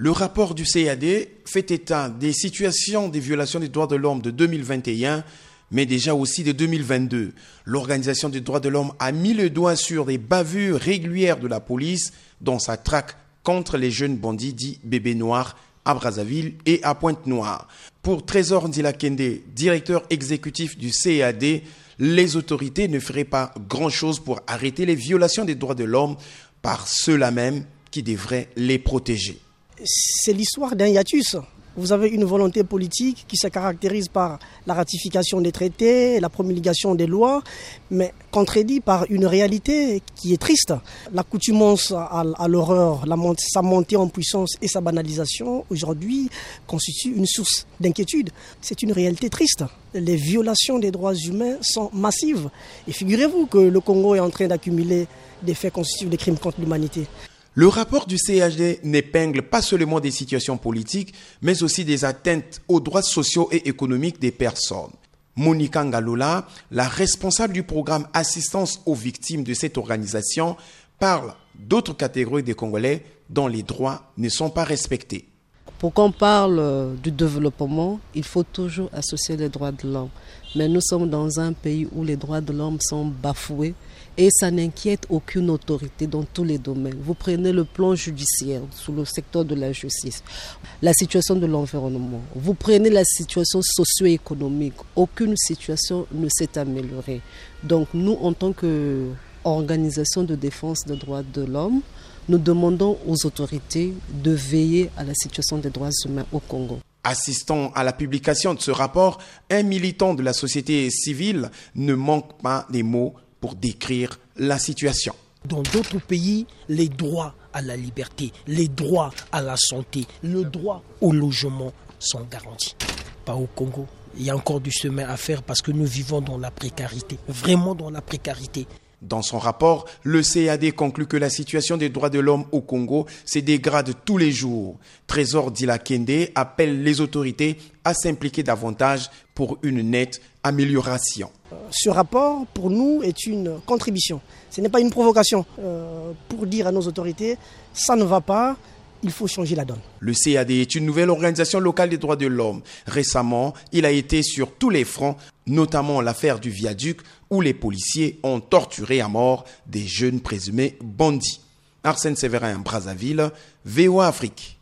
Le rapport du CAD fait état des situations des violations des droits de l'homme de 2021 mais déjà aussi de 2022. L'Organisation des droits de l'homme a mis le doigt sur des bavures régulières de la police dans sa traque contre les jeunes bandits dits bébés noirs à Brazzaville et à Pointe-Noire. Pour Trésor Ndila-Kende, directeur exécutif du CAD, les autorités ne feraient pas grand-chose pour arrêter les violations des droits de l'homme par ceux-là même qui devraient les protéger. C'est l'histoire d'un hiatus vous avez une volonté politique qui se caractérise par la ratification des traités, la promulgation des lois, mais contredit par une réalité qui est triste. L'accoutumance à, l'horreur, sa montée en puissance et sa banalisation aujourd'hui constituent une source d'inquiétude. C'est une réalité triste. Les violations des droits humains sont massives. Et figurez-vous que le Congo est en train d'accumuler des faits constitutifs de crimes contre l'humanité. Le rapport du CHD n'épingle pas seulement des situations politiques, mais aussi des atteintes aux droits sociaux et économiques des personnes. Monica Ngalola, la responsable du programme Assistance aux victimes de cette organisation, parle d'autres catégories de Congolais dont les droits ne sont pas respectés. Pour qu'on parle euh, du développement, il faut toujours associer les droits de l'homme. Mais nous sommes dans un pays où les droits de l'homme sont bafoués et ça n'inquiète aucune autorité dans tous les domaines. Vous prenez le plan judiciaire sous le secteur de la justice, la situation de l'environnement, vous prenez la situation socio-économique, aucune situation ne s'est améliorée. Donc nous, en tant qu'organisation de défense des droits de l'homme, nous demandons aux autorités de veiller à la situation des droits humains au Congo. Assistant à la publication de ce rapport, un militant de la société civile ne manque pas des mots pour décrire la situation. Dans d'autres pays, les droits à la liberté, les droits à la santé, le droit au logement sont garantis. Pas au Congo. Il y a encore du chemin à faire parce que nous vivons dans la précarité, vraiment dans la précarité. Dans son rapport, le CAD conclut que la situation des droits de l'homme au Congo se dégrade tous les jours. Trésor Dila Kende appelle les autorités à s'impliquer davantage pour une nette amélioration. Ce rapport, pour nous, est une contribution. Ce n'est pas une provocation euh, pour dire à nos autorités, ça ne va pas, il faut changer la donne. Le CAD est une nouvelle organisation locale des droits de l'homme. Récemment, il a été sur tous les fronts, notamment l'affaire du viaduc où les policiers ont torturé à mort des jeunes présumés bandits. Arsène Séverin, Brazzaville, VOA Afrique.